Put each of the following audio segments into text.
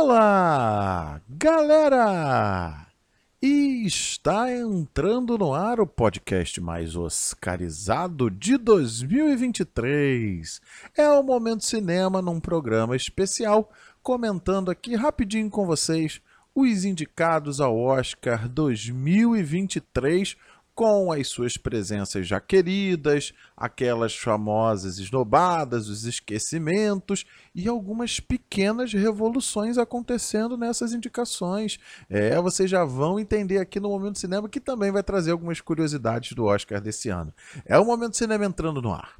Olá, galera! E está entrando no ar o podcast mais oscarizado de 2023. É o Momento Cinema num programa especial, comentando aqui rapidinho com vocês os indicados ao Oscar 2023 com as suas presenças já queridas, aquelas famosas esnobadas, os esquecimentos e algumas pequenas revoluções acontecendo nessas indicações. É, vocês já vão entender aqui no Momento Cinema que também vai trazer algumas curiosidades do Oscar desse ano. É o Momento Cinema entrando no ar.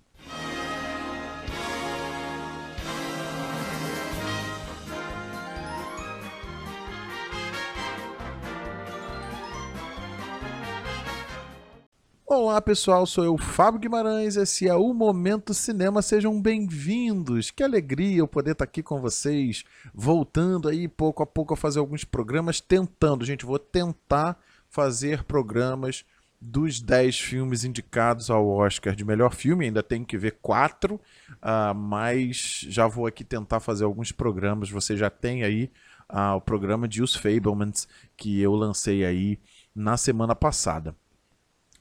Olá pessoal, sou eu, Fábio Guimarães, esse é o Momento Cinema, sejam bem-vindos, que alegria eu poder estar aqui com vocês, voltando aí pouco a pouco a fazer alguns programas, tentando, gente, vou tentar fazer programas dos 10 filmes indicados ao Oscar de melhor filme, ainda tenho que ver quatro, uh, mas já vou aqui tentar fazer alguns programas, você já tem aí uh, o programa de Os Fablemans, que eu lancei aí na semana passada.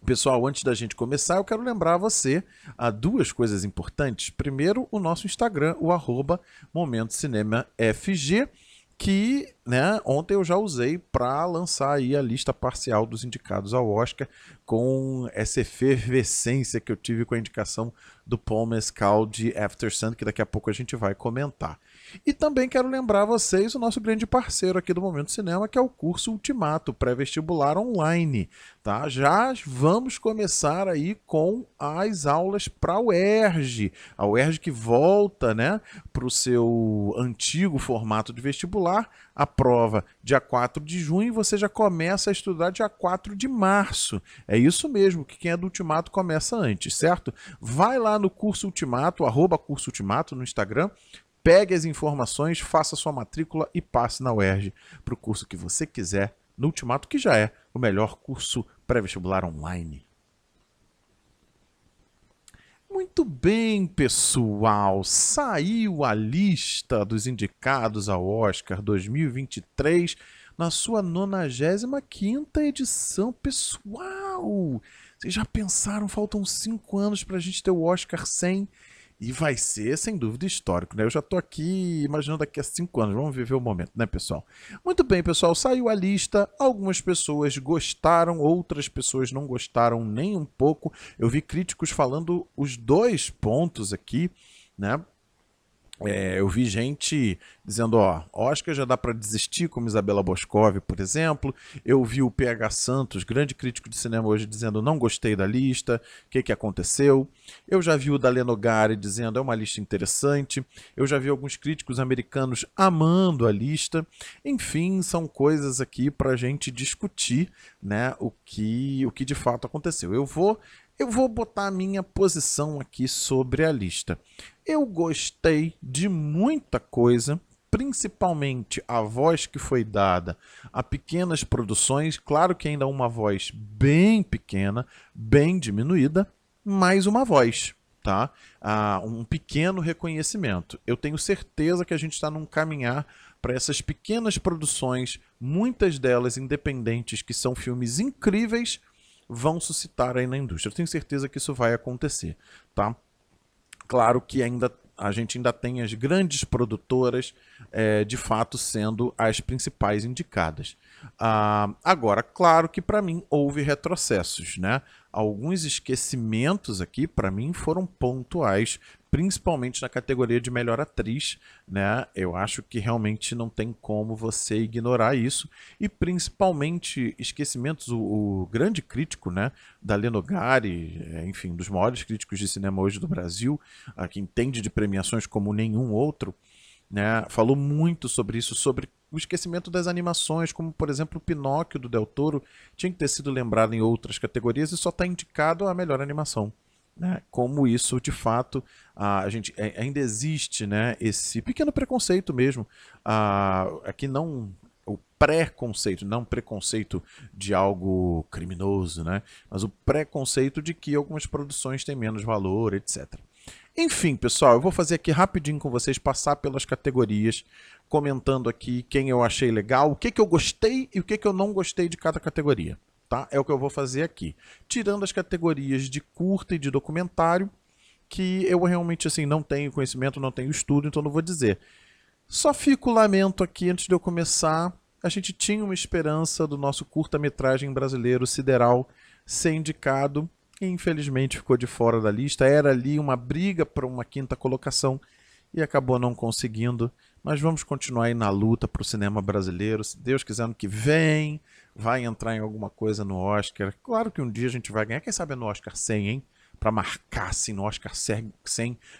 Pessoal, antes da gente começar, eu quero lembrar você a duas coisas importantes. Primeiro, o nosso Instagram, o arroba Momento Cinema FG, que né, ontem eu já usei para lançar aí a lista parcial dos indicados ao Oscar com essa efervescência que eu tive com a indicação do Paul Mescal de After Sun, que daqui a pouco a gente vai comentar. E também quero lembrar vocês o nosso grande parceiro aqui do Momento Cinema, que é o curso Ultimato, pré-vestibular online. Tá? Já vamos começar aí com as aulas para a UERJ. A UERJ que volta né, para o seu antigo formato de vestibular. A prova dia 4 de junho e você já começa a estudar dia 4 de março. É isso mesmo, que quem é do Ultimato começa antes, certo? Vai lá no curso Ultimato, arroba curso Ultimato no Instagram, Pegue as informações, faça sua matrícula e passe na UERJ para o curso que você quiser, no Ultimato, que já é o melhor curso pré-vestibular online. Muito bem, pessoal. Saiu a lista dos indicados ao Oscar 2023 na sua 95 edição. Pessoal, vocês já pensaram? Faltam cinco anos para a gente ter o Oscar 100 e vai ser, sem dúvida, histórico, né? Eu já estou aqui imaginando daqui a cinco anos. Vamos viver o momento, né, pessoal? Muito bem, pessoal. Saiu a lista. Algumas pessoas gostaram, outras pessoas não gostaram nem um pouco. Eu vi críticos falando os dois pontos aqui, né? É, eu vi gente dizendo, ó, Oscar já dá para desistir, como Isabela Boscov, por exemplo. Eu vi o PH Santos, grande crítico de cinema hoje, dizendo, não gostei da lista, o que, que aconteceu. Eu já vi o Daleno Gari dizendo, é uma lista interessante. Eu já vi alguns críticos americanos amando a lista. Enfim, são coisas aqui para a gente discutir né, o, que, o que de fato aconteceu. Eu vou eu vou botar a minha posição aqui sobre a lista. Eu gostei de muita coisa, principalmente a voz que foi dada a pequenas produções. Claro que ainda uma voz bem pequena, bem diminuída, mas uma voz. Tá? Ah, um pequeno reconhecimento. Eu tenho certeza que a gente está num caminhar para essas pequenas produções, muitas delas independentes, que são filmes incríveis, vão suscitar aí na indústria. Eu tenho certeza que isso vai acontecer, tá? Claro que ainda a gente ainda tem as grandes produtoras é, de fato sendo as principais indicadas. Ah, agora, claro que para mim houve retrocessos, né? Alguns esquecimentos aqui para mim foram pontuais, principalmente na categoria de melhor atriz, né? Eu acho que realmente não tem como você ignorar isso e principalmente esquecimentos o, o grande crítico, né, da Lenogari, é, enfim, dos maiores críticos de cinema hoje do Brasil, a que entende de premiações como nenhum outro, né, falou muito sobre isso, sobre o esquecimento das animações, como por exemplo o Pinóquio do Del Toro, tinha que ter sido lembrado em outras categorias e só está indicado a melhor animação. Né? Como isso, de fato, a gente é, ainda existe né, esse pequeno preconceito mesmo. Aqui não o preconceito, não preconceito de algo criminoso, né? mas o preconceito de que algumas produções têm menos valor, etc. Enfim, pessoal, eu vou fazer aqui rapidinho com vocês, passar pelas categorias, comentando aqui quem eu achei legal, o que, que eu gostei e o que, que eu não gostei de cada categoria. Tá? É o que eu vou fazer aqui. Tirando as categorias de curta e de documentário, que eu realmente assim não tenho conhecimento, não tenho estudo, então não vou dizer. Só fico lamento aqui antes de eu começar. A gente tinha uma esperança do nosso curta-metragem brasileiro Sideral ser indicado e infelizmente ficou de fora da lista. Era ali uma briga para uma quinta colocação e acabou não conseguindo. Mas vamos continuar aí na luta para o cinema brasileiro. Se Deus quiser, ano que vem vai entrar em alguma coisa no Oscar. Claro que um dia a gente vai ganhar. Quem sabe no Oscar 100, hein? Para marcar assim no Oscar 100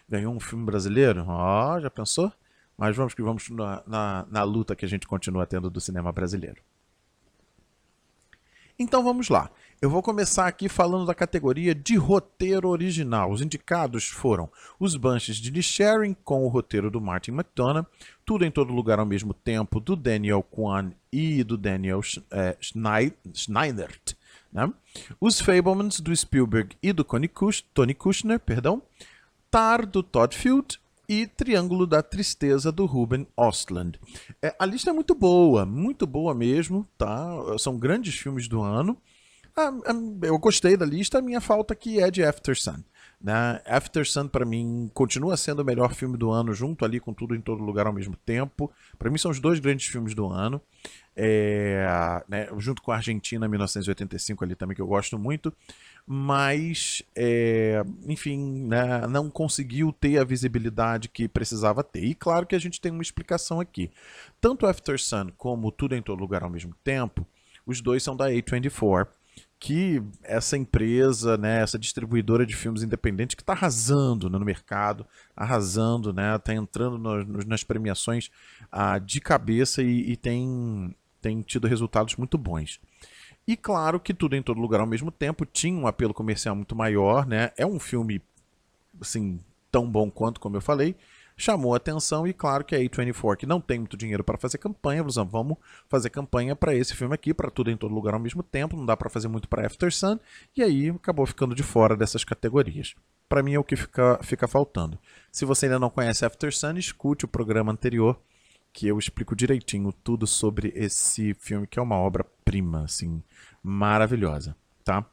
ganhou um filme brasileiro. Ó, oh, já pensou? Mas vamos que vamos na, na, na luta que a gente continua tendo do cinema brasileiro. Então vamos lá. Eu vou começar aqui falando da categoria de roteiro original. Os indicados foram Os Banshees de Sharing, com o roteiro do Martin McDonough, Tudo em Todo Lugar ao Mesmo Tempo, do Daniel Kwan e do Daniel é, Schneidert. Né? Os Fablemans, do Spielberg e do Tony Kushner, perdão, Tar, do Todd Field e Triângulo da Tristeza do Ruben Ostland. É, a lista é muito boa, muito boa mesmo, tá? São grandes filmes do ano. Ah, ah, eu gostei da lista, a minha falta aqui é de After Sun. Né? After Sun para mim continua sendo o melhor filme do ano, junto ali com tudo em todo lugar ao mesmo tempo. Para mim são os dois grandes filmes do ano. É, né, junto com a Argentina 1985 ali também que eu gosto muito mas, é, enfim, né, não conseguiu ter a visibilidade que precisava ter. E claro que a gente tem uma explicação aqui. Tanto After Sun como Tudo em Todo Lugar ao mesmo tempo, os dois são da A24, que essa empresa, né, essa distribuidora de filmes independentes que está arrasando né, no mercado, arrasando, né, está entrando no, nas premiações ah, de cabeça e, e tem, tem tido resultados muito bons. E claro que tudo em todo lugar ao mesmo tempo tinha um apelo comercial muito maior, né? É um filme assim tão bom quanto, como eu falei, chamou a atenção e claro que a A24 que não tem muito dinheiro para fazer campanha, assim, vamos fazer campanha para esse filme aqui, para tudo em todo lugar ao mesmo tempo, não dá para fazer muito para After Sun, e aí acabou ficando de fora dessas categorias. Para mim é o que fica, fica faltando. Se você ainda não conhece After Sun, escute o programa anterior que eu explico direitinho tudo sobre esse filme que é uma obra-prima, assim, maravilhosa, tá?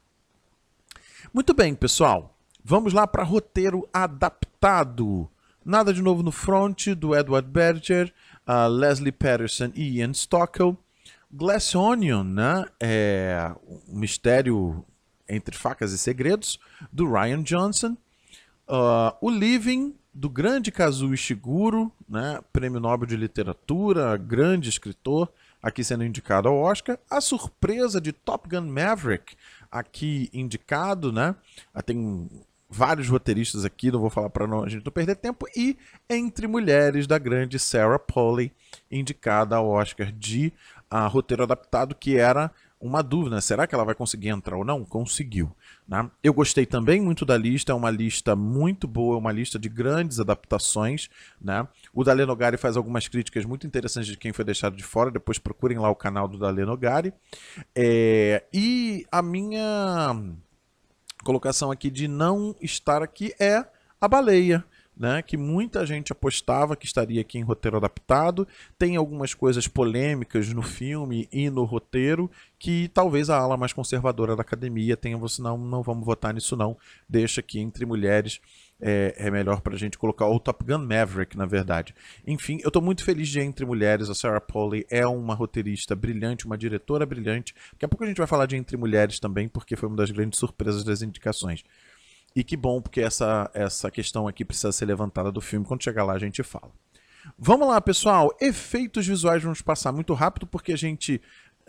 Muito bem, pessoal. Vamos lá para roteiro adaptado. Nada de novo no front do Edward Berger, uh, Leslie Patterson e Ian Stockwell. Glass Onion, né? É um mistério entre facas e segredos do Ryan Johnson. Uh, o Living do grande Kazuo Ishiguro, né, prêmio Nobel de Literatura, grande escritor, aqui sendo indicado ao Oscar. A surpresa de Top Gun Maverick, aqui indicado, né? Ah, tem vários roteiristas aqui, não vou falar para a gente não perder tempo. E Entre Mulheres, da grande Sarah Polley, indicada ao Oscar de uh, roteiro adaptado, que era uma dúvida, será que ela vai conseguir entrar ou não? Conseguiu. Né? Eu gostei também muito da lista, é uma lista muito boa, uma lista de grandes adaptações. Né? O Dale Nogari faz algumas críticas muito interessantes de quem foi deixado de fora, depois procurem lá o canal do Dale Nogari. É... E a minha colocação aqui de não estar aqui é a baleia né, que muita gente apostava que estaria aqui em roteiro adaptado. Tem algumas coisas polêmicas no filme e no roteiro que talvez a ala mais conservadora da academia tenha você não, não vamos votar nisso não. Deixa aqui entre mulheres é, é melhor para a gente colocar o Top Gun Maverick, na verdade. Enfim, eu estou muito feliz de Entre Mulheres. A Sarah Polley é uma roteirista brilhante, uma diretora brilhante. Daqui a pouco a gente vai falar de Entre Mulheres também, porque foi uma das grandes surpresas das indicações. E que bom, porque essa, essa questão aqui precisa ser levantada do filme. Quando chegar lá, a gente fala. Vamos lá, pessoal. Efeitos visuais vamos passar muito rápido, porque a gente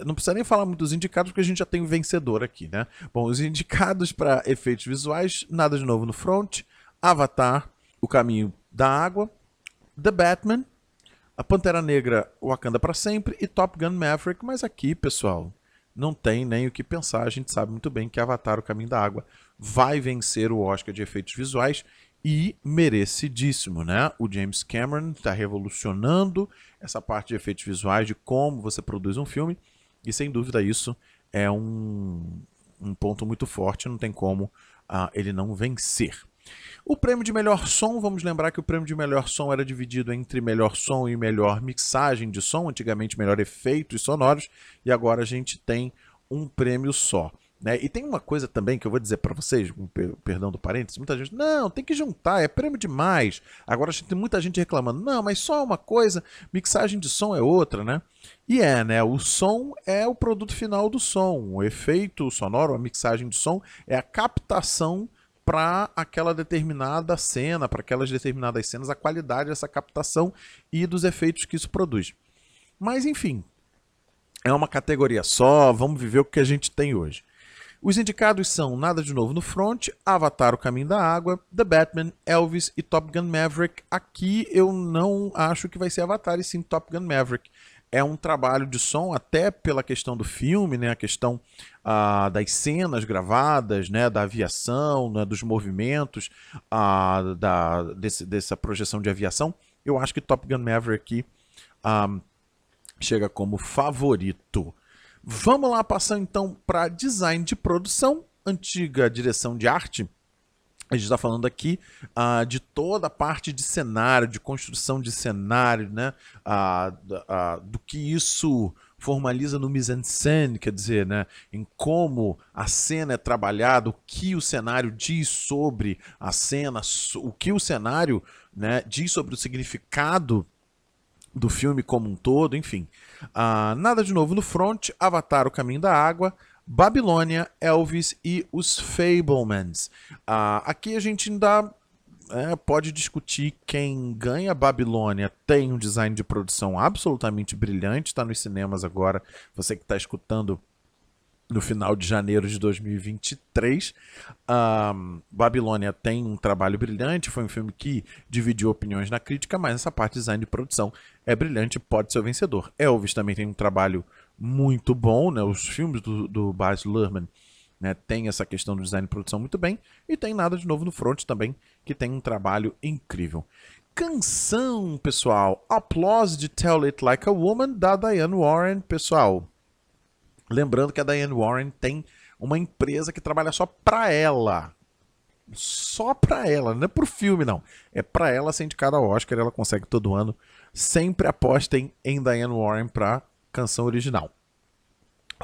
não precisa nem falar muito dos indicados, porque a gente já tem o um vencedor aqui, né? Bom, os indicados para efeitos visuais, nada de novo no front. Avatar, O Caminho da Água, The Batman, A Pantera Negra, Wakanda para Sempre e Top Gun Maverick. Mas aqui, pessoal, não tem nem o que pensar. A gente sabe muito bem que Avatar, O Caminho da Água vai vencer o Oscar de efeitos visuais e merecidíssimo, né? O James Cameron está revolucionando essa parte de efeitos visuais, de como você produz um filme, e sem dúvida isso é um, um ponto muito forte, não tem como uh, ele não vencer. O prêmio de melhor som, vamos lembrar que o prêmio de melhor som era dividido entre melhor som e melhor mixagem de som, antigamente melhor efeitos sonoros, e agora a gente tem um prêmio só. Né? E tem uma coisa também que eu vou dizer para vocês, com perdão do parênteses, muita gente, não, tem que juntar, é prêmio demais. Agora tem muita gente reclamando, não, mas só uma coisa, mixagem de som é outra, né? E é, né? O som é o produto final do som, o efeito sonoro, a mixagem de som é a captação para aquela determinada cena, para aquelas determinadas cenas, a qualidade dessa captação e dos efeitos que isso produz. Mas enfim, é uma categoria só, vamos viver o que a gente tem hoje. Os indicados são Nada de Novo no Front, Avatar O Caminho da Água, The Batman, Elvis e Top Gun Maverick. Aqui eu não acho que vai ser Avatar e sim Top Gun Maverick. É um trabalho de som, até pela questão do filme, né? a questão ah, das cenas gravadas, né? da aviação, né? dos movimentos, ah, da, desse, dessa projeção de aviação. Eu acho que Top Gun Maverick ah, chega como favorito. Vamos lá passar então para design de produção, antiga direção de arte. A gente está falando aqui uh, de toda a parte de cenário, de construção de cenário, né? Uh, uh, do que isso formaliza no mise-en-scène, quer dizer, né? em como a cena é trabalhada, o que o cenário diz sobre a cena, o que o cenário né, diz sobre o significado do filme como um todo, enfim. Uh, nada de novo no front, Avatar, O Caminho da Água, Babilônia, Elvis e os Fablemans. Uh, aqui a gente ainda é, pode discutir quem ganha Babilônia tem um design de produção absolutamente brilhante, está nos cinemas agora. Você que está escutando no final de janeiro de 2023. Um, Babilônia tem um trabalho brilhante, foi um filme que dividiu opiniões na crítica, mas essa parte de design de produção é brilhante pode ser o vencedor. Elvis também tem um trabalho muito bom, né? os filmes do, do Baz Luhrmann né, tem essa questão do design de produção muito bem, e tem Nada de Novo no Front também, que tem um trabalho incrível. Canção, pessoal, Applause de Tell It Like a Woman, da Diane Warren, pessoal. Lembrando que a Diane Warren tem uma empresa que trabalha só para ela. Só para ela, não é pro filme não. É para ela ser indicada ao Oscar, ela consegue todo ano. Sempre apostem em Diane Warren para canção original.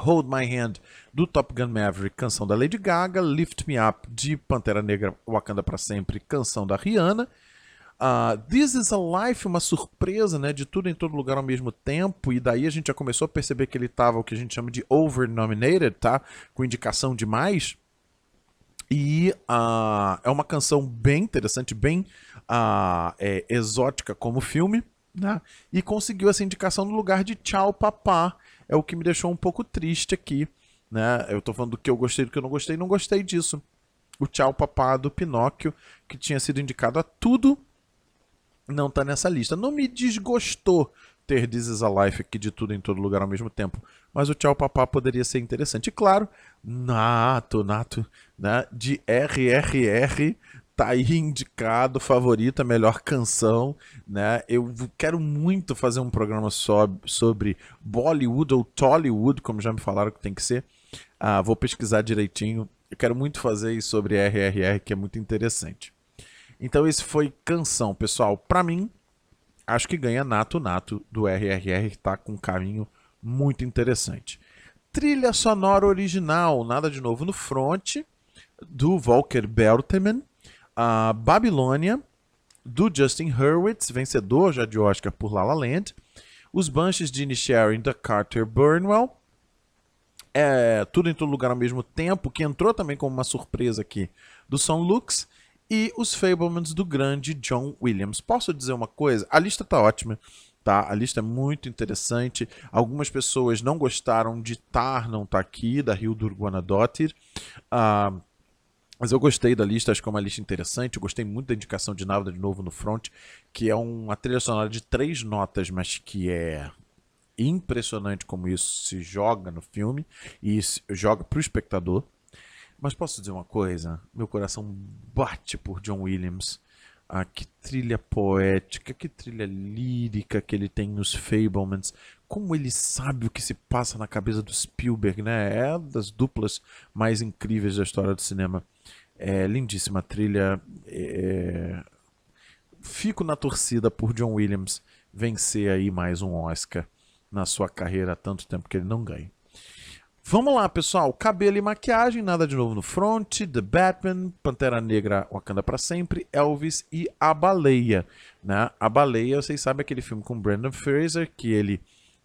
Hold My Hand do Top Gun Maverick, canção da Lady Gaga, Lift Me Up de Pantera Negra, Wakanda para sempre, canção da Rihanna. Uh, This is a Life, uma surpresa, né? De tudo em todo lugar ao mesmo tempo. E daí a gente já começou a perceber que ele estava o que a gente chama de over-nominated, tá? Com indicação demais. E uh, é uma canção bem interessante, bem uh, é, exótica como filme, né? E conseguiu essa indicação no lugar de Tchau Papá. É o que me deixou um pouco triste aqui, né? Eu tô falando do que eu gostei do que eu não gostei, não gostei disso. O Tchau Papá do Pinóquio, que tinha sido indicado a tudo não está nessa lista. Não me desgostou ter This is a Life aqui de tudo em todo lugar ao mesmo tempo. Mas o Tchau Papá poderia ser interessante. E claro, Nato, Nato, né? De RRR, tá aí indicado, favorita, melhor canção, né? Eu quero muito fazer um programa sobre Bollywood ou Tollywood, como já me falaram que tem que ser. Ah, vou pesquisar direitinho. Eu quero muito fazer sobre RRR, que é muito interessante. Então esse foi Canção, pessoal. Para mim, acho que ganha Nato Nato do RRR, que tá com um caminho muito interessante. Trilha sonora original, nada de novo no front, do Volker Bertemann. A Babilônia, do Justin Hurwitz, vencedor já de Oscar por La La Land. Os Banshees de Inisherin, da Carter Burnwell. É, tudo em todo lugar ao mesmo tempo, que entrou também como uma surpresa aqui do Son Lux e os Fablemans do grande John Williams. Posso dizer uma coisa? A lista tá ótima. Tá, a lista é muito interessante. Algumas pessoas não gostaram de Tar não tá aqui, da Hildur Guanadotir. Uh, mas eu gostei da lista, acho que é uma lista interessante. Eu gostei muito da indicação de Nada de novo no front, que é uma trilha sonora de três notas, mas que é impressionante como isso se joga no filme e joga para o espectador. Mas posso dizer uma coisa? Meu coração bate por John Williams. Ah, que trilha poética, que trilha lírica que ele tem nos Fablemans. Como ele sabe o que se passa na cabeça do Spielberg, né? É das duplas mais incríveis da história do cinema. É, lindíssima trilha. É... Fico na torcida por John Williams vencer aí mais um Oscar na sua carreira há tanto tempo que ele não ganha. Vamos lá, pessoal. Cabelo e maquiagem, nada de novo no front. The Batman, Pantera Negra, Wakanda para sempre, Elvis e A Baleia. Né? A Baleia, vocês sabem aquele filme com Brandon Fraser, que ele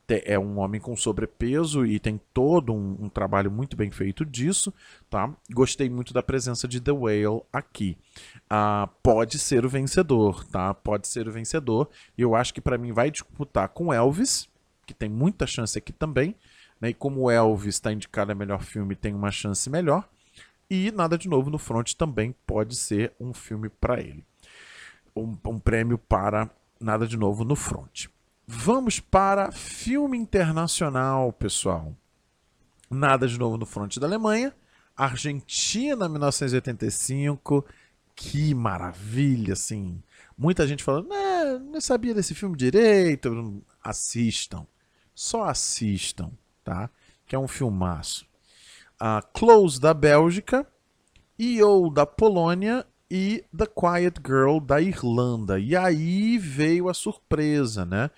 é um homem com sobrepeso e tem todo um, um, trabalho muito bem feito disso, tá? Gostei muito da presença de The Whale aqui. Ah, pode ser o vencedor, tá? Pode ser o vencedor. Eu acho que para mim vai disputar com Elvis, que tem muita chance aqui também. Né? E como Elvis está indicado a melhor filme, tem uma chance melhor. E Nada de Novo no Front também pode ser um filme para ele. Um, um prêmio para Nada de Novo no Front. Vamos para filme internacional, pessoal. Nada de novo no fronte da Alemanha. Argentina, 1985. Que maravilha, assim. Muita gente falando, não, não sabia desse filme direito. Assistam. Só assistam, tá? Que é um filmaço. A Close da Bélgica. E.O. da Polônia e The Quiet Girl da Irlanda. E aí veio a surpresa, né?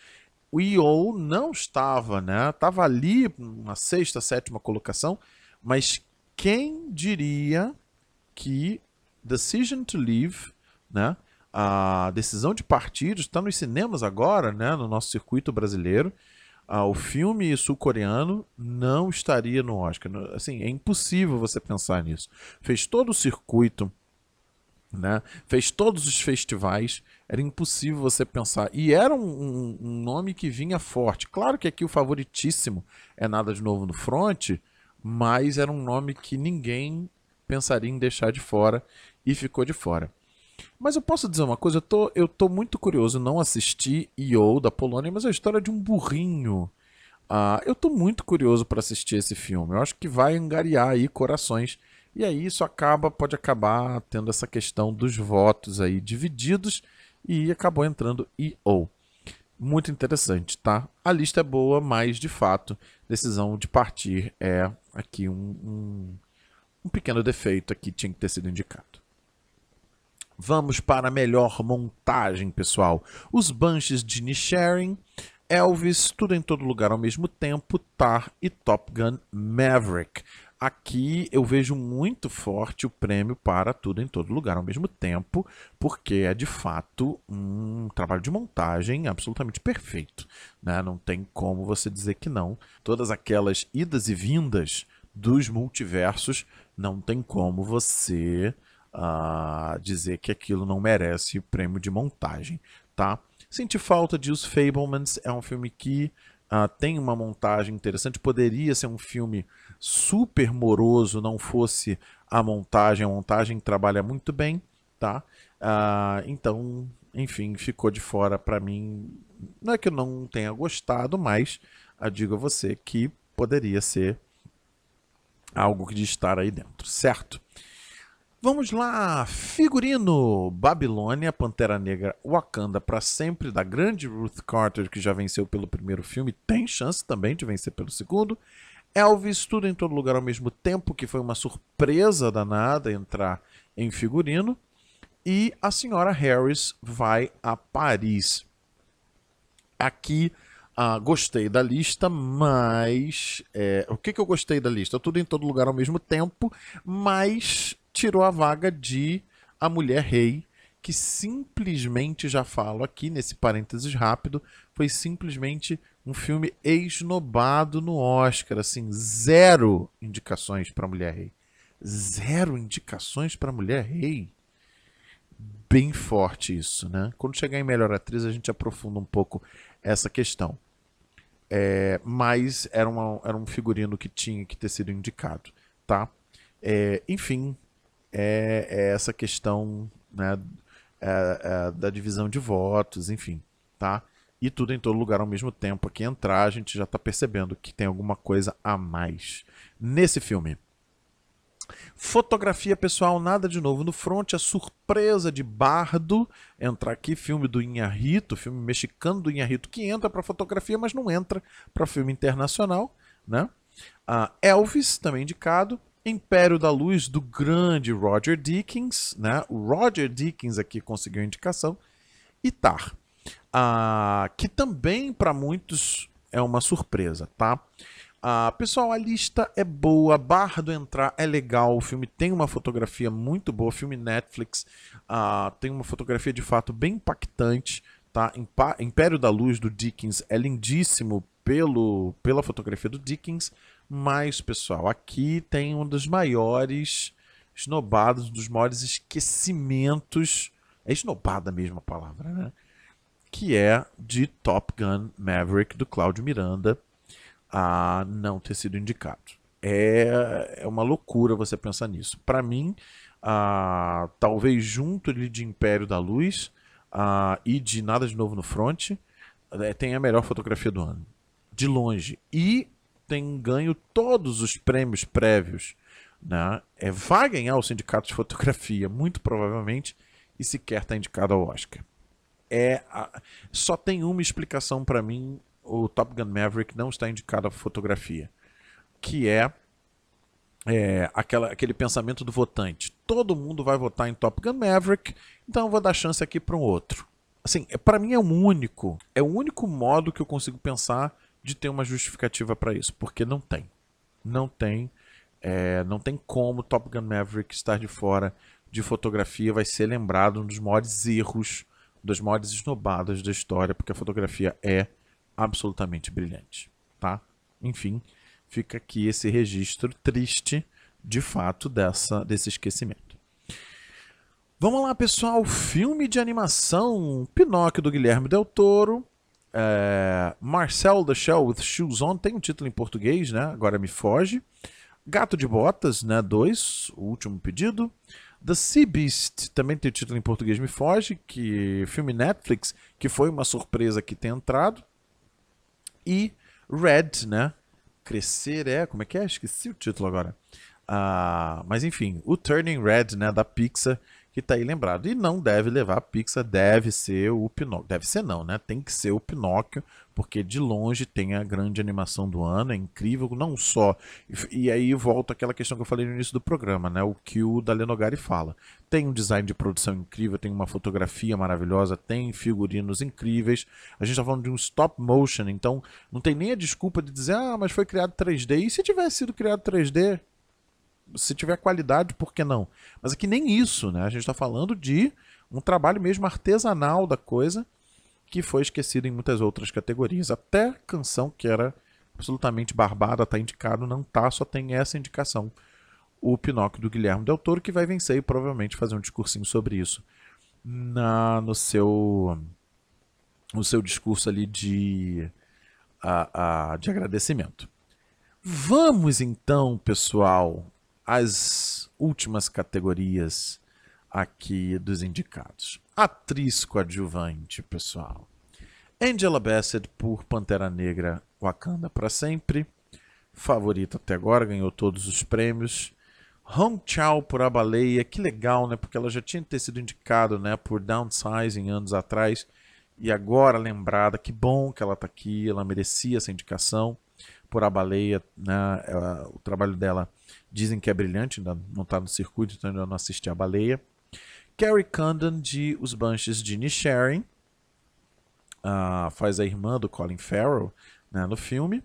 o EO não estava, né? Estava ali na sexta, sétima colocação, mas quem diria que Decision to Leave, né? A decisão de partir está nos cinemas agora, né? No nosso circuito brasileiro. Ah, o filme sul-coreano não estaria no Oscar. Assim, é impossível você pensar nisso. Fez todo o circuito né? Fez todos os festivais, era impossível você pensar. E era um, um, um, nome que vinha forte. Claro que aqui o favoritíssimo é Nada de Novo no Front, mas era um nome que ninguém pensaria em deixar de fora e ficou de fora. Mas eu posso dizer uma coisa, eu tô, eu tô muito curioso, não assisti E.O. da Polônia, mas é a história de um burrinho. Uh, eu tô muito curioso para assistir esse filme. Eu acho que vai angariar aí corações e aí isso acaba, pode acabar tendo essa questão dos votos aí divididos e acabou entrando EO. Muito interessante, tá? A lista é boa, mas de fato, decisão de partir é aqui um, um, um pequeno defeito aqui tinha que ter sido indicado. Vamos para a melhor montagem, pessoal. Os bunches de Nisharing, Elvis, Tudo em Todo Lugar ao mesmo tempo, Tar e Top Gun Maverick. Aqui eu vejo muito forte o prêmio para tudo em todo lugar ao mesmo tempo, porque é de fato um trabalho de montagem absolutamente perfeito. Né? Não tem como você dizer que não. Todas aquelas idas e vindas dos multiversos, não tem como você uh, dizer que aquilo não merece prêmio de montagem. Tá? Senti falta de Os Fablemans, é um filme que uh, tem uma montagem interessante, poderia ser um filme super moroso não fosse a montagem. A montagem trabalha muito bem, tá? Ah, então, enfim, ficou de fora para mim. Não é que eu não tenha gostado, mas eu digo a você que poderia ser algo de estar aí dentro, certo? Vamos lá, figurino Babilônia, Pantera Negra, Wakanda para sempre da grande Ruth Carter que já venceu pelo primeiro filme, tem chance também de vencer pelo segundo. Elvis, tudo em todo lugar ao mesmo tempo, que foi uma surpresa danada entrar em figurino. E a senhora Harris vai a Paris. Aqui uh, gostei da lista, mas. É, o que, que eu gostei da lista? Tudo em todo lugar ao mesmo tempo, mas tirou a vaga de A Mulher Rei, que simplesmente, já falo aqui nesse parênteses rápido, foi simplesmente um filme esnobado no Oscar, assim, zero indicações para Mulher Rei. Zero indicações para Mulher Rei. Bem forte isso, né? Quando chegar em Melhor Atriz, a gente aprofunda um pouco essa questão. É, mas era, uma, era um figurino que tinha que ter sido indicado, tá? É, enfim, é, é, essa questão né, é, é, da divisão de votos, enfim, tá? e tudo em todo lugar ao mesmo tempo. Aqui entrar, a gente já está percebendo que tem alguma coisa a mais nesse filme. Fotografia pessoal, nada de novo no front, a surpresa de Bardo entrar aqui, filme do Inharrito, filme mexicano do Inharrito, que entra para fotografia, mas não entra para filme internacional, né? Uh, Elvis, também indicado, Império da Luz do grande Roger Dickens, né? O Roger Dickens aqui conseguiu indicação e Tar, ah, que também para muitos é uma surpresa, tá? Ah, pessoal, a lista é boa, barra do entrar é legal, o filme tem uma fotografia muito boa, filme Netflix, ah, tem uma fotografia de fato bem impactante, tá? Império da Luz do Dickens é lindíssimo pelo, pela fotografia do Dickens, mas, pessoal, aqui tem um dos maiores esnobados, um dos maiores esquecimentos, é esnobada mesmo a palavra, né? Que é de Top Gun Maverick do Cláudio Miranda a não ter sido indicado. É, é uma loucura você pensar nisso. Para mim, a, talvez junto de Império da Luz a, e de Nada de Novo no Front, é, tem a melhor fotografia do ano. De longe. E tem ganho todos os prêmios prévios. Né? É, vai ganhar o Sindicato de Fotografia, muito provavelmente, e sequer está indicado ao Oscar. É a... Só tem uma explicação para mim: o Top Gun Maverick não está indicado à fotografia, que é, é aquela, aquele pensamento do votante. Todo mundo vai votar em Top Gun Maverick, então eu vou dar chance aqui para um outro. Assim, é, para mim é o único, é o único modo que eu consigo pensar de ter uma justificativa para isso, porque não tem. Não tem. É, não tem como Top Gun Maverick estar de fora de fotografia, vai ser lembrado um dos maiores erros, das maiores esnobadas da história, porque a fotografia é absolutamente brilhante, tá? Enfim, fica aqui esse registro triste, de fato, dessa, desse esquecimento. Vamos lá, pessoal. Filme de animação Pinóquio do Guilherme Del Toro. É, Marcel the Shell with Shoes On tem um título em português, né? Agora me foge. Gato de Botas, né? 2, o último pedido. The Sea Beast também tem título em português, me foge, que filme Netflix, que foi uma surpresa que tem entrado. E Red, né? Crescer é, como é que é? Esqueci o título agora. Ah, mas enfim, o Turning Red, né, da Pixar, que está aí lembrado. E não deve levar a Pixar, deve ser o Pinóquio. Deve ser não, né? Tem que ser o Pinóquio, porque de longe tem a grande animação do ano, é incrível, não só. E aí volta aquela questão que eu falei no início do programa, né? O que o Dalenogari fala. Tem um design de produção incrível, tem uma fotografia maravilhosa, tem figurinos incríveis. A gente está falando de um stop motion, então não tem nem a desculpa de dizer, ah, mas foi criado 3D. E se tivesse sido criado 3D? Se tiver qualidade, por que não? Mas aqui nem isso, né? A gente está falando de um trabalho mesmo artesanal da coisa que foi esquecido em muitas outras categorias. Até canção que era absolutamente barbada, está indicado, não tá, só tem essa indicação. O Pinóquio do Guilherme Del Toro, que vai vencer e provavelmente fazer um discursinho sobre isso na, no seu no seu discurso ali de, a, a, de agradecimento. Vamos então, pessoal, as últimas categorias aqui dos indicados. Atriz coadjuvante, pessoal. Angela Bassett por Pantera Negra Wakanda para sempre. Favorita até agora, ganhou todos os prêmios. Hong Chao por A Baleia, que legal, né? Porque ela já tinha ter sido indicada, né, por Downsizing anos atrás e agora lembrada, que bom que ela está aqui, ela merecia essa indicação por A Baleia, né? o trabalho dela dizem que é brilhante, ainda não está no circuito, então ainda não assisti A Baleia. Carrie Condon de Os Bunches de Nisharing, uh, faz a irmã do Colin Farrell né, no filme.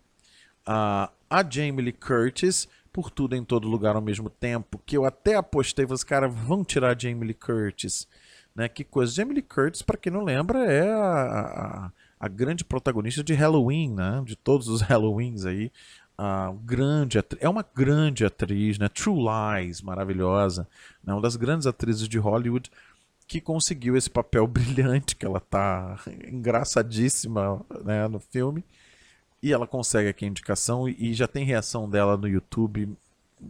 Uh, a Jamie Lee Curtis, por tudo em todo lugar ao mesmo tempo, que eu até apostei, os caras vão tirar a Jamie Lee Curtis. Né? Que coisa. Jamie Lee Curtis, para quem não lembra, é a, a, a grande protagonista de Halloween, né? De todos os Halloweens aí. Grande é uma grande atriz, né? True Lies, maravilhosa, né? uma das grandes atrizes de Hollywood que conseguiu esse papel brilhante, que ela tá engraçadíssima né, no filme. E ela consegue aqui a indicação e já tem reação dela no YouTube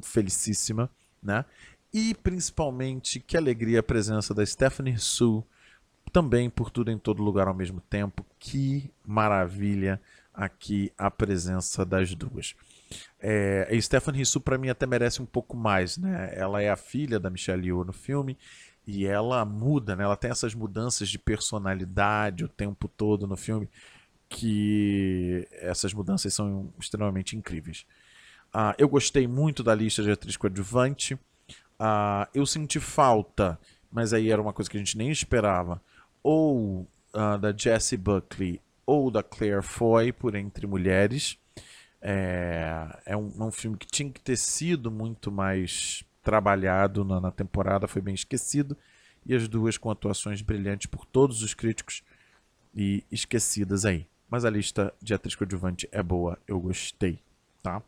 felicíssima, né? E principalmente que alegria a presença da Stephanie Sue também por tudo em todo lugar ao mesmo tempo. Que maravilha aqui a presença das duas. É, a Stephanie Rissu para mim até merece um pouco mais, né? Ela é a filha da Michelle Yeoh no filme e ela muda, né? Ela tem essas mudanças de personalidade o tempo todo no filme que essas mudanças são extremamente incríveis. Uh, eu gostei muito da lista de atriz coadjuvante. Uh, eu senti falta, mas aí era uma coisa que a gente nem esperava, ou uh, da Jessie Buckley ou da Claire Foy por Entre Mulheres. É, é, um, é um filme que tinha que ter sido muito mais trabalhado na, na temporada, foi bem esquecido. E as duas com atuações brilhantes por todos os críticos e esquecidas aí. Mas a lista de atriz coadjuvante é boa, eu gostei, tá?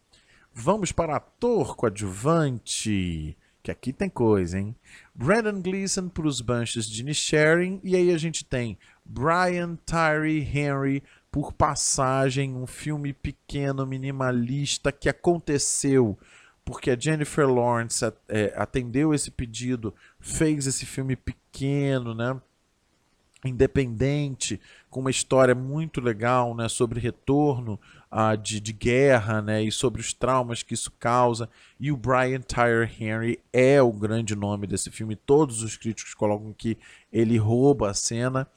Vamos para ator coadjuvante, que aqui tem coisa, hein? Brandon Gleeson para os Bunches de Sharing, e aí a gente tem Brian Tyree Henry por Passagem, um filme pequeno, minimalista que aconteceu porque a Jennifer Lawrence é, atendeu esse pedido, fez esse filme pequeno, né? independente, com uma história muito legal né, sobre retorno uh, de, de guerra né, e sobre os traumas que isso causa. E o Brian Tyree Henry é o grande nome desse filme. Todos os críticos colocam que ele rouba a cena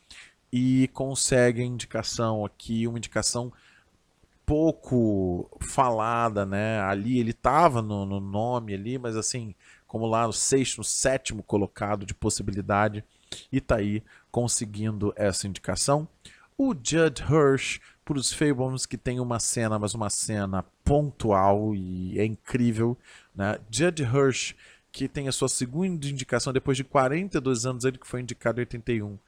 e consegue a indicação aqui, uma indicação pouco falada, né? Ali ele estava no, no, nome ali, mas assim, como lá no sexto, no sétimo colocado de possibilidade, e tá aí conseguindo essa indicação. O Judd Hirsch por os Fables que tem uma cena, mas uma cena pontual e é incrível, né? Judd Hirsch que tem a sua segunda indicação depois de 42 anos, ele que foi indicado em 81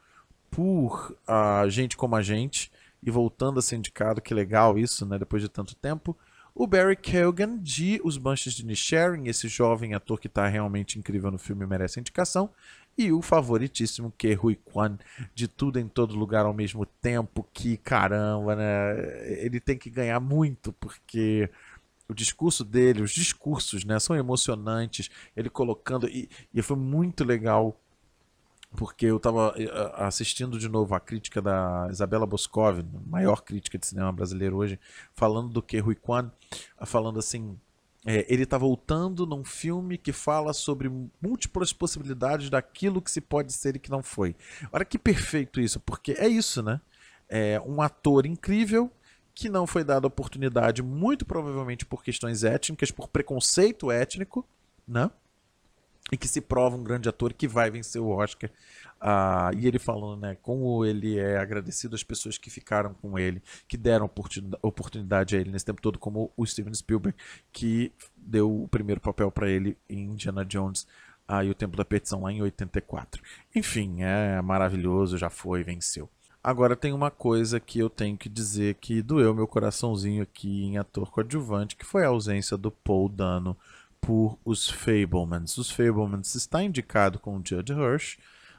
por a uh, gente como a gente e voltando a ser indicado, que legal isso, né, depois de tanto tempo. O Barry Keoghan de Os Bunches de Nisharing, esse jovem ator que está realmente incrível no filme merece indicação. E o favoritíssimo que Rui Kwan, de Tudo em Todo Lugar ao mesmo tempo, que caramba, né? Ele tem que ganhar muito, porque o discurso dele, os discursos, né, são emocionantes. Ele colocando. E, e foi muito legal porque eu estava eh, assistindo de novo a crítica da Isabela Boscov, maior crítica de cinema brasileiro hoje, falando do que Rui Kwan, falando assim, é, ele está voltando num filme que fala sobre múltiplas possibilidades daquilo que se pode ser e que não foi. Olha que perfeito isso, porque é isso, né? É um ator incrível que não foi dado oportunidade, muito provavelmente por questões étnicas, por preconceito étnico, né? E que se prova um grande ator que vai vencer o Oscar. Ah, e ele falando, né, como ele é agradecido às pessoas que ficaram com ele, que deram oportunidade a ele nesse tempo todo, como o Steven Spielberg, que deu o primeiro papel para ele em Indiana Jones ah, e o Tempo da Petição lá em 84. Enfim, é maravilhoso, já foi, venceu. Agora tem uma coisa que eu tenho que dizer que doeu meu coraçãozinho aqui em ator coadjuvante, que foi a ausência do Paul Dano por Os Fablemans. Os Fablemans está indicado com o Judge Hirsch,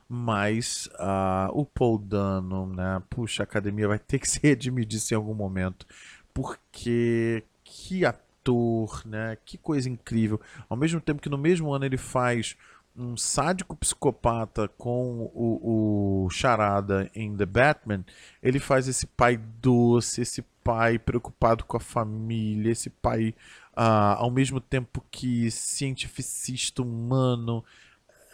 mas uh, o Paul Dano, né? Puxa, a academia vai ter que se redimir disso em algum momento, porque que ator, né? Que coisa incrível. Ao mesmo tempo que no mesmo ano ele faz um sádico psicopata com o, o Charada em The Batman, ele faz esse pai doce, esse pai preocupado com a família, esse pai uh, ao mesmo tempo que cientificista humano.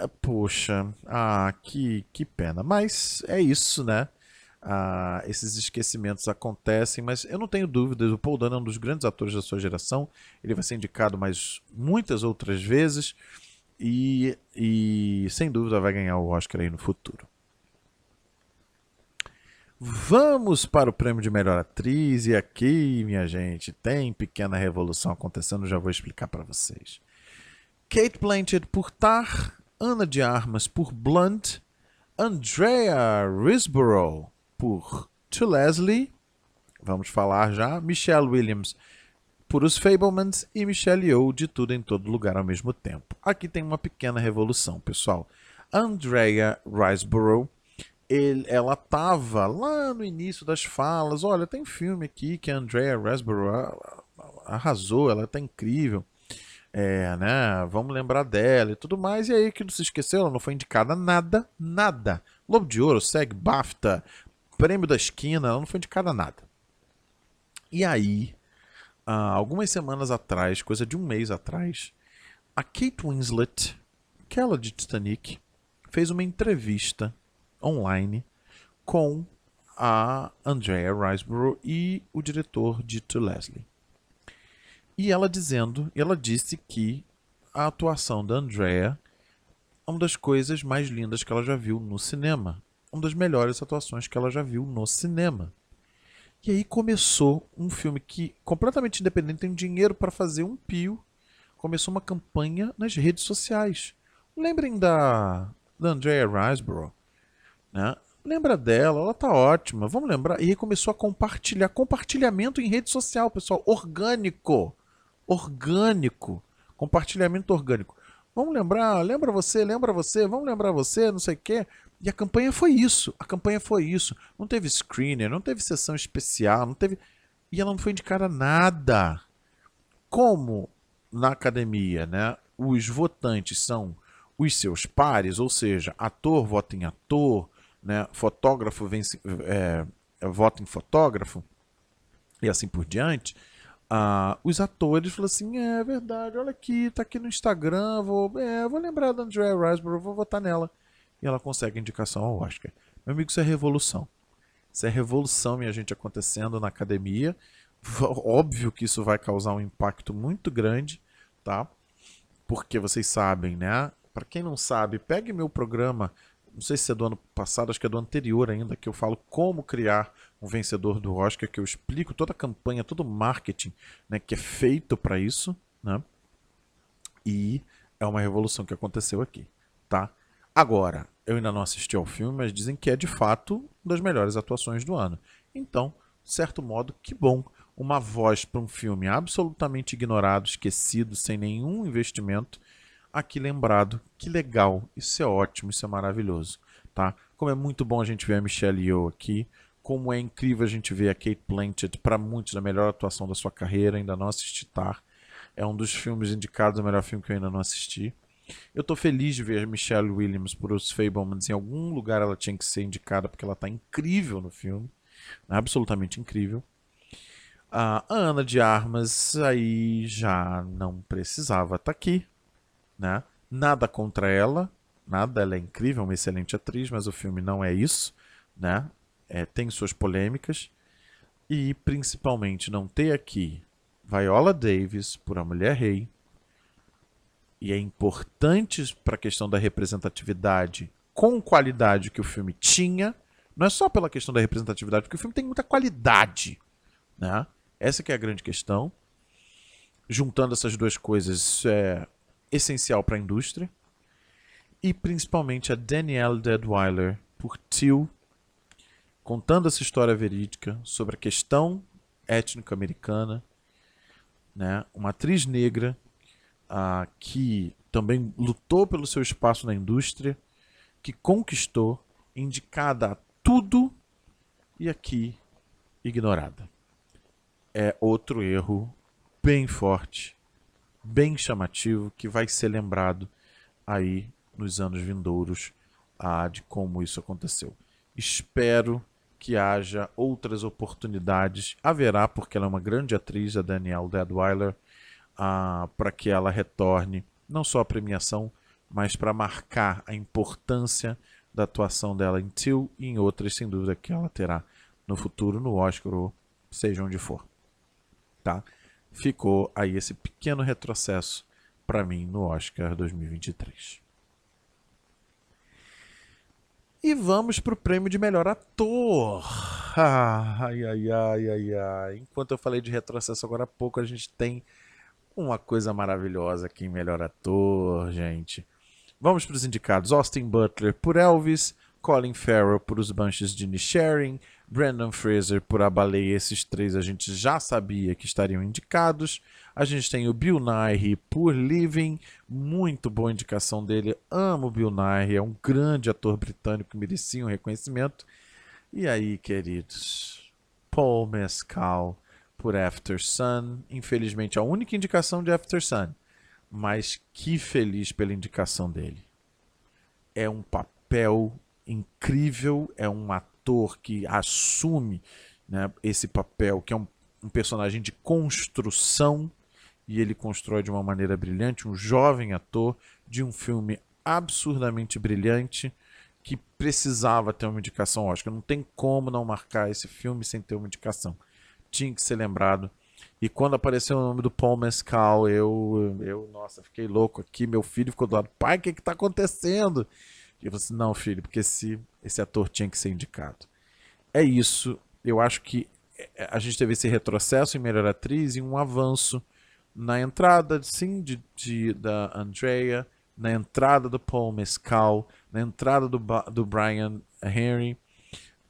Uh, poxa, ah, que, que pena. Mas é isso, né? Uh, esses esquecimentos acontecem, mas eu não tenho dúvidas. O Paul Dano é um dos grandes atores da sua geração. Ele vai ser indicado mais muitas outras vezes e, e sem dúvida vai ganhar o Oscar aí no futuro. Vamos para o prêmio de melhor atriz e aqui, minha gente, tem pequena revolução acontecendo, já vou explicar para vocês. Kate Blanchett por Tar, Ana de Armas por Blunt, Andrea Risborough por To Leslie, vamos falar já, Michelle Williams por Os Fablemans e Michelle Yeoh de Tudo em Todo Lugar ao mesmo tempo. Aqui tem uma pequena revolução, pessoal. Andrea Riseborough ele, ela tava lá no início das falas, olha, tem filme aqui que a Andrea Riseborough arrasou, ela tá incrível, é, né, vamos lembrar dela e tudo mais, e aí que não se esqueceu, ela não foi indicada nada, nada, Globo de Ouro, SEG, BAFTA, Prêmio da Esquina, ela não foi indicada nada. E aí, algumas semanas atrás, coisa de um mês atrás, a Kate Winslet, aquela de Titanic, fez uma entrevista online com a Andrea Riseborough e o diretor Dito Leslie. E ela dizendo, ela disse que a atuação da Andrea é uma das coisas mais lindas que ela já viu no cinema. Uma das melhores atuações que ela já viu no cinema. E aí começou um filme que, completamente independente, tem dinheiro para fazer um pio. Começou uma campanha nas redes sociais. Lembrem da, da Andrea Riseborough. Né? Lembra dela, ela tá ótima. Vamos lembrar. E aí começou a compartilhar. Compartilhamento em rede social, pessoal. Orgânico. Orgânico. Compartilhamento orgânico. Vamos lembrar, lembra você, lembra você, vamos lembrar você, não sei o quê. E a campanha foi isso. A campanha foi isso. Não teve screener, não teve sessão especial, não teve. E ela não foi indicada nada. Como na academia, né? Os votantes são os seus pares, ou seja, ator vota em ator, né? fotógrafo vence, é, vota em fotógrafo, e assim por diante. Ah, os atores falam assim: é verdade, olha aqui, tá aqui no Instagram, vou, é, vou lembrar da Andrea Riseborough, vou votar nela e ela consegue indicação ao Oscar. Meu amigo, isso é revolução. Isso é revolução, minha gente, acontecendo na academia. Óbvio que isso vai causar um impacto muito grande, tá? Porque vocês sabem, né? Para quem não sabe, pegue meu programa, não sei se é do ano passado, acho que é do anterior ainda, que eu falo como criar um vencedor do Oscar, que eu explico toda a campanha, todo o marketing né, que é feito para isso, né? E é uma revolução que aconteceu aqui, tá? Agora, eu ainda não assisti ao filme, mas dizem que é de fato uma das melhores atuações do ano. Então, certo modo, que bom. Uma voz para um filme absolutamente ignorado, esquecido, sem nenhum investimento, aqui lembrado. Que legal, isso é ótimo, isso é maravilhoso, tá? Como é muito bom a gente ver a Michelle Yeoh aqui, como é incrível a gente ver a Kate Blanchett para muitos a melhor atuação da sua carreira, ainda não assisti Tar. É um dos filmes indicados, o melhor filme que eu ainda não assisti. Eu tô feliz de ver Michelle Williams por Os Fablemans. Em algum lugar ela tinha que ser indicada porque ela tá incrível no filme. Absolutamente incrível. A Ana de Armas aí já não precisava estar tá aqui, né? Nada contra ela, nada, ela é incrível, uma excelente atriz, mas o filme não é isso, né? É, tem suas polêmicas e principalmente não ter aqui Viola Davis por A Mulher Rei, e é importante para a questão da representatividade com qualidade que o filme tinha. Não é só pela questão da representatividade, porque o filme tem muita qualidade. Né? Essa que é a grande questão. Juntando essas duas coisas, isso é essencial para a indústria. E principalmente a Danielle Deadweiler por Till, contando essa história verídica sobre a questão étnica americana. Né? Uma atriz negra ah, que também lutou pelo seu espaço na indústria, que conquistou, indicada a tudo e aqui ignorada. É outro erro bem forte, bem chamativo, que vai ser lembrado aí nos anos vindouros ah, de como isso aconteceu. Espero que haja outras oportunidades. Haverá, porque ela é uma grande atriz, a Danielle Deadweiler para que ela retorne não só a premiação, mas para marcar a importância da atuação dela em Till e em outras, sem dúvida, que ela terá no futuro, no Oscar ou seja onde for. Tá? Ficou aí esse pequeno retrocesso para mim no Oscar 2023. E vamos para o prêmio de melhor ator. Ai, ai, ai, ai, ai. Enquanto eu falei de retrocesso agora há pouco, a gente tem uma coisa maravilhosa aqui em Melhor Ator, gente. Vamos para os indicados: Austin Butler por Elvis, Colin Farrell por Os Bunches de Nisharing, Brandon Fraser por A Baleia. Esses três a gente já sabia que estariam indicados. A gente tem o Bill Nighy por Living, muito boa indicação dele. Amo o Bill Nighy, é um grande ator britânico merecia um reconhecimento. E aí, queridos, Paul Mescal por After Sun. Infelizmente, a única indicação de After Sun. Mas que feliz pela indicação dele. É um papel incrível, é um ator que assume né, esse papel, que é um, um personagem de construção, e ele constrói de uma maneira brilhante, um jovem ator de um filme absurdamente brilhante que precisava ter uma indicação Oscar. Não tem como não marcar esse filme sem ter uma indicação tinha que ser lembrado. E quando apareceu o nome do Paul Mescal, eu, eu, nossa, fiquei louco aqui. Meu filho ficou do lado, pai, o que que tá acontecendo? E eu falei assim, não, filho, porque esse, esse ator tinha que ser indicado. É isso. Eu acho que é, a gente teve esse retrocesso em melhor atriz e um avanço na entrada, sim, de, de da Andrea, na entrada do Paul Mescal, na entrada do, do Brian Henry.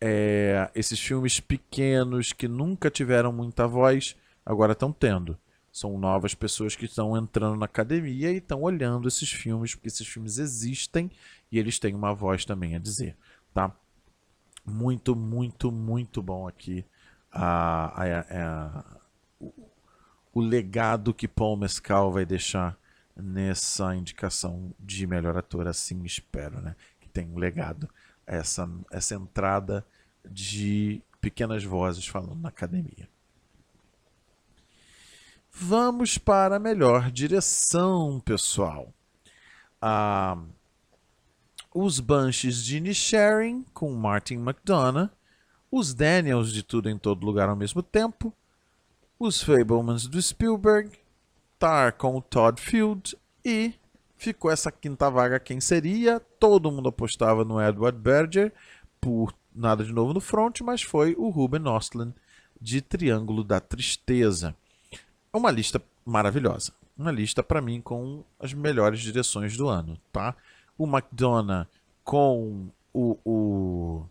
É, esses filmes pequenos que nunca tiveram muita voz, agora estão tendo. São novas pessoas que estão entrando na academia e estão olhando esses filmes, porque esses filmes existem e eles têm uma voz também a dizer, tá? Muito, muito, muito bom aqui a, a, a, o, o legado que Paul Mescal vai deixar nessa indicação de melhor ator, assim espero, né? Que tem um legado, essa, essa entrada de pequenas vozes falando na academia. Vamos para a melhor direção, pessoal. Ah, os Banshees de Inisherin, com Martin McDonough. Os Daniels de Tudo em Todo Lugar ao mesmo tempo. Os Fablemans do Spielberg. Tar com o Todd Field. E ficou essa quinta vaga quem seria. Todo mundo apostava no Edward Berger por nada de novo no front, mas foi o Ruben Ostlund de Triângulo da Tristeza uma lista maravilhosa. Uma lista para mim com as melhores direções do ano, tá? O McDonough com o, o,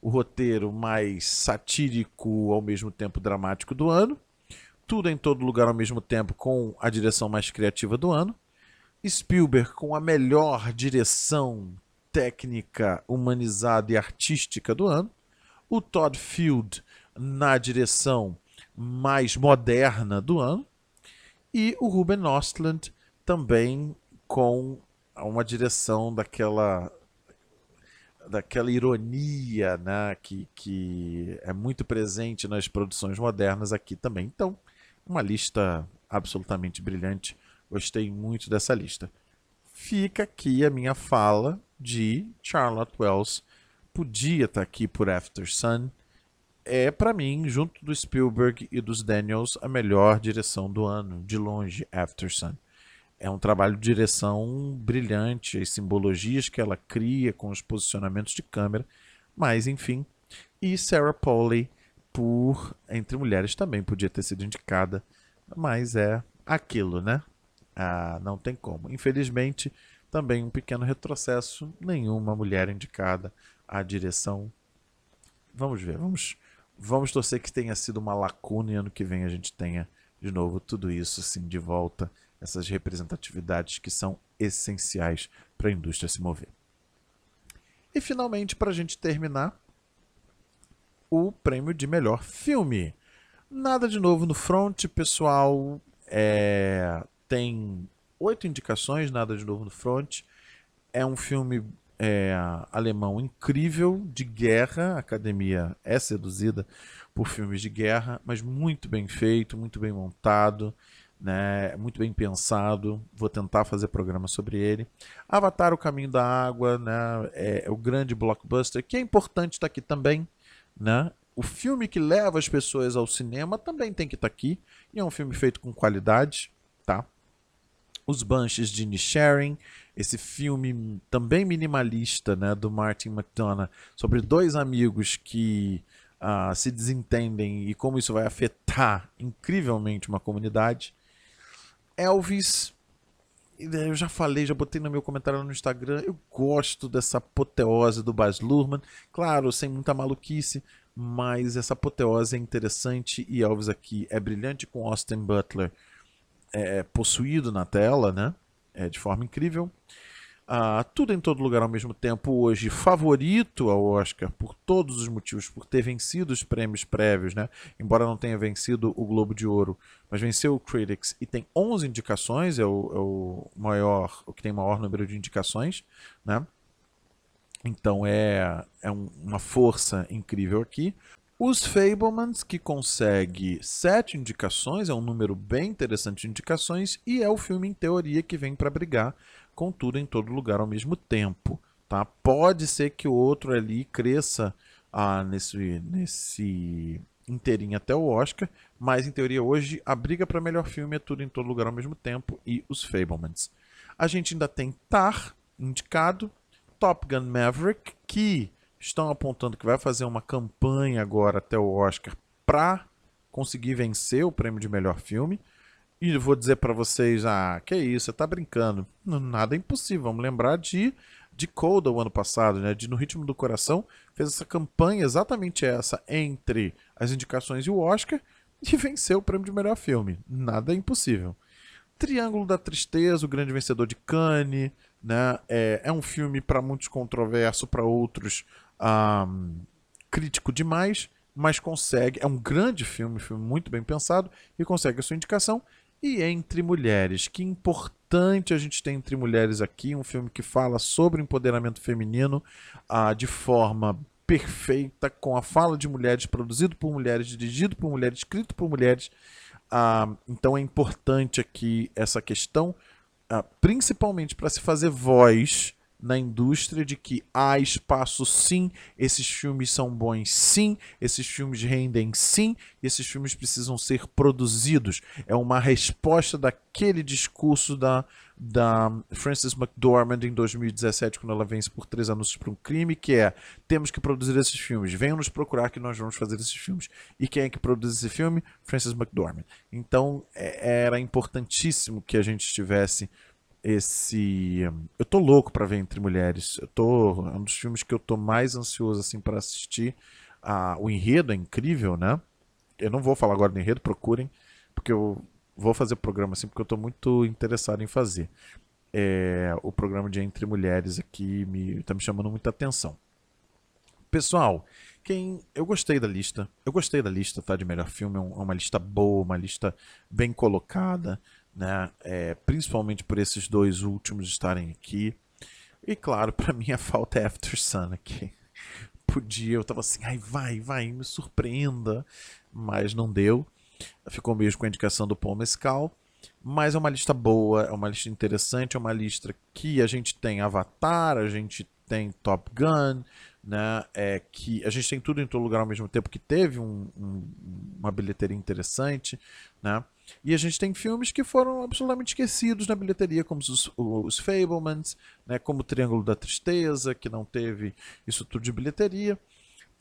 o roteiro mais satírico ao mesmo tempo dramático do ano. Tudo em todo lugar ao mesmo tempo com a direção mais criativa do ano. Spielberg com a melhor direção técnica, humanizada e artística do ano. O Todd Field na direção mais moderna do ano. E o Ruben Ostland também com uma direção daquela daquela ironia né, que, que é muito presente nas produções modernas aqui também. Então, uma lista absolutamente brilhante. Gostei muito dessa lista. Fica aqui a minha fala de Charlotte Wells. Podia estar aqui por After Sun é, para mim, junto do Spielberg e dos Daniels, a melhor direção do ano, de longe, After Sun. É um trabalho de direção brilhante, as simbologias que ela cria com os posicionamentos de câmera, mas enfim. E Sarah Polley, por Entre Mulheres, também podia ter sido indicada, mas é aquilo, né? Ah, não tem como. Infelizmente, também um pequeno retrocesso, nenhuma mulher indicada à direção. Vamos ver, vamos Vamos torcer que tenha sido uma lacuna e ano que vem a gente tenha de novo tudo isso assim de volta, essas representatividades que são essenciais para a indústria se mover. E finalmente, para a gente terminar, o prêmio de melhor filme. Nada de novo no front, pessoal. É... Tem oito indicações, nada de novo no front. É um filme é, alemão incrível de guerra. A academia é seduzida por filmes de guerra, mas muito bem feito, muito bem montado, né, muito bem pensado. Vou tentar fazer programa sobre ele. Avatar: O Caminho da Água, né, é, é o grande blockbuster que é importante estar aqui também, né? O filme que leva as pessoas ao cinema também tem que estar aqui. E é um filme feito com qualidade, tá? Os Banshees de Nisharing, esse filme também minimalista né, do Martin McDonough sobre dois amigos que uh, se desentendem e como isso vai afetar incrivelmente uma comunidade. Elvis, eu já falei, já botei no meu comentário no Instagram, eu gosto dessa apoteose do Baz Luhrmann, claro, sem muita maluquice, mas essa apoteose é interessante e Elvis aqui é brilhante com Austin Butler é, possuído na tela, né? É, de forma incrível. Ah, tudo em todo lugar ao mesmo tempo hoje favorito ao Oscar por todos os motivos, por ter vencido os prêmios prévios, né? Embora não tenha vencido o Globo de Ouro, mas venceu o Critics e tem 11 indicações, é o, é o maior, o que tem maior número de indicações, né? Então é, é um, uma força incrível aqui. Os Fablemans, que consegue sete indicações, é um número bem interessante de indicações, e é o filme, em teoria, que vem para brigar com tudo em todo lugar ao mesmo tempo. Tá? Pode ser que o outro ali cresça ah, nesse, nesse inteirinho até o Oscar, mas em teoria hoje a briga para melhor filme é tudo em todo lugar ao mesmo tempo e os Fablemans. A gente ainda tem Tar indicado, Top Gun Maverick, que estão apontando que vai fazer uma campanha agora até o Oscar para conseguir vencer o prêmio de melhor filme. E vou dizer para vocês, ah, que isso, você tá brincando. Nada é impossível. Vamos lembrar de de Coda o ano passado, né? De No Ritmo do Coração, fez essa campanha exatamente essa entre as indicações e o Oscar e venceu o prêmio de melhor filme. Nada é impossível. Triângulo da Tristeza, o grande vencedor de Cannes, né? É, é um filme para muitos controverso, para outros um, crítico demais, mas consegue. É um grande filme, filme muito bem pensado e consegue a sua indicação. E Entre Mulheres, que importante a gente ter Entre Mulheres aqui, um filme que fala sobre empoderamento feminino ah, de forma perfeita, com a fala de mulheres, produzido por mulheres, dirigido por mulheres, escrito por mulheres. Ah, então é importante aqui essa questão, ah, principalmente para se fazer voz na indústria de que há espaço sim, esses filmes são bons sim, esses filmes rendem sim, esses filmes precisam ser produzidos. É uma resposta daquele discurso da, da Frances McDormand em 2017, quando ela vence por três anúncios para um crime, que é temos que produzir esses filmes, venham nos procurar que nós vamos fazer esses filmes. E quem é que produz esse filme? Frances McDormand. Então é, era importantíssimo que a gente tivesse esse eu tô louco para ver Entre Mulheres. Eu tô é um dos filmes que eu tô mais ansioso assim para assistir. Ah, o enredo é incrível, né? Eu não vou falar agora do enredo, procurem, porque eu vou fazer programa assim porque eu tô muito interessado em fazer. É, o programa de Entre Mulheres aqui me tá me chamando muita atenção. Pessoal, quem eu gostei da lista, eu gostei da lista, tá? De melhor filme, é, é uma lista boa, uma lista bem colocada né? É, principalmente por esses dois últimos estarem aqui. E claro, para mim a falta é After Sun aqui. Podia, eu tava assim, ai vai, vai, me surpreenda, mas não deu. Ficou mesmo com a indicação do Paul Mescal. Mas é uma lista boa, é uma lista interessante, é uma lista que a gente tem Avatar, a gente tem Top Gun, né? É que a gente tem tudo em todo lugar ao mesmo tempo que teve um, um, uma bilheteria interessante, né? E a gente tem filmes que foram absolutamente esquecidos na bilheteria, como os, os Fablemans, né, como o Triângulo da Tristeza, que não teve isso tudo de bilheteria.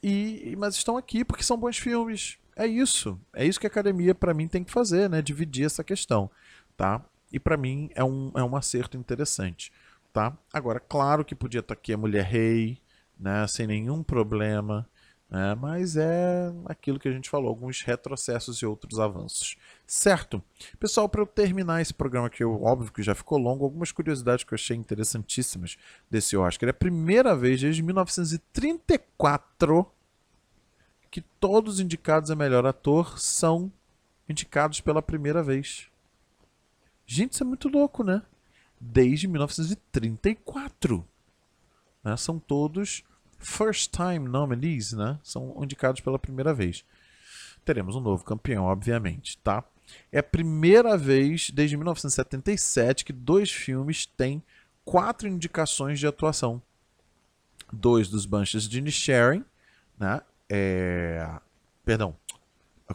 E, mas estão aqui porque são bons filmes. É isso. É isso que a academia, para mim, tem que fazer, né? Dividir essa questão. Tá? E para mim é um, é um acerto interessante. Tá? Agora, claro que podia estar aqui a Mulher Rei, né? sem nenhum problema. Né? Mas é aquilo que a gente falou, alguns retrocessos e outros avanços. Certo? Pessoal, para eu terminar esse programa que eu, óbvio que já ficou longo, algumas curiosidades que eu achei interessantíssimas desse Oscar. É a primeira vez desde 1934 que todos os indicados a melhor ator são indicados pela primeira vez. Gente, isso é muito louco, né? Desde 1934. Né? São todos first time nominees, né? São indicados pela primeira vez. Teremos um novo campeão, obviamente, tá? É a primeira vez desde 1977 que dois filmes têm quatro indicações de atuação. Dois dos Banshees de Inisherin, né? É... Perdão.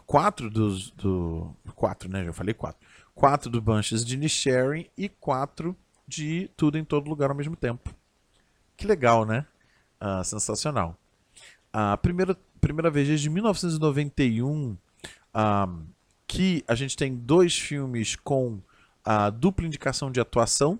Quatro dos... Do... Quatro, né? Já falei quatro. Quatro do Banshees de Inisherin e quatro de Tudo em Todo Lugar ao mesmo tempo. Que legal, né? Uh, sensacional. A primeira, primeira vez desde 1991 uh, que a gente tem dois filmes com a dupla indicação de atuação.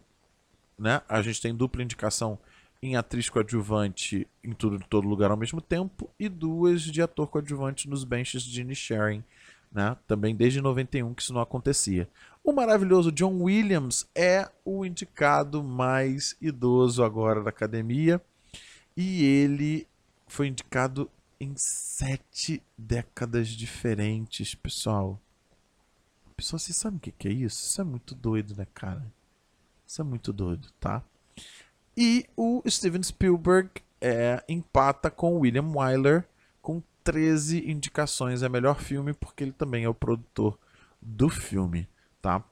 Né? A gente tem dupla indicação em atriz coadjuvante em tudo todo lugar ao mesmo tempo e duas de ator coadjuvante nos benches de Gene Sharing, né? Também desde 91 que isso não acontecia. O maravilhoso John Williams é o indicado mais idoso agora da academia. E ele foi indicado em sete décadas diferentes, pessoal. Pessoal, vocês sabem o que é isso? Isso é muito doido, né, cara? Isso é muito doido, tá? E o Steven Spielberg é, empata com William Wyler com 13 indicações a melhor filme, porque ele também é o produtor do filme, tá?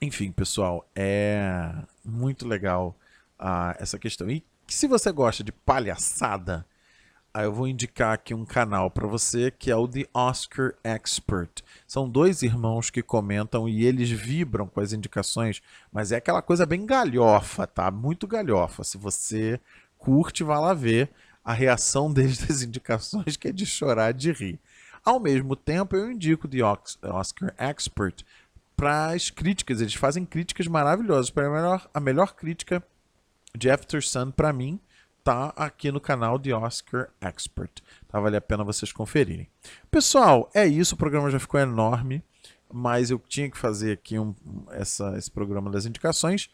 Enfim, pessoal, é muito legal uh, essa questão. E se você gosta de palhaçada, Aí eu vou indicar aqui um canal para você que é o The Oscar Expert. São dois irmãos que comentam e eles vibram com as indicações, mas é aquela coisa bem galhofa, tá? Muito galhofa. Se você curte, vá lá ver a reação deles das indicações, que é de chorar de rir. Ao mesmo tempo, eu indico The Oscar Expert para as críticas. Eles fazem críticas maravilhosas. Para a melhor, a melhor crítica de After Sun para mim tá aqui no canal de Oscar Expert. Tá? Vale a pena vocês conferirem. Pessoal, é isso. O programa já ficou enorme, mas eu tinha que fazer aqui um, essa, esse programa das indicações.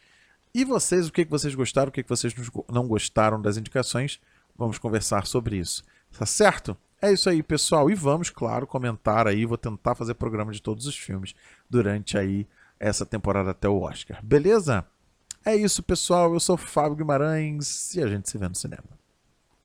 E vocês, o que, que vocês gostaram, o que, que vocês não gostaram das indicações? Vamos conversar sobre isso. Tá certo? É isso aí, pessoal. E vamos, claro, comentar aí. Vou tentar fazer programa de todos os filmes durante aí essa temporada até o Oscar. Beleza? É isso, pessoal. Eu sou Fábio Guimarães e a gente se vê no cinema.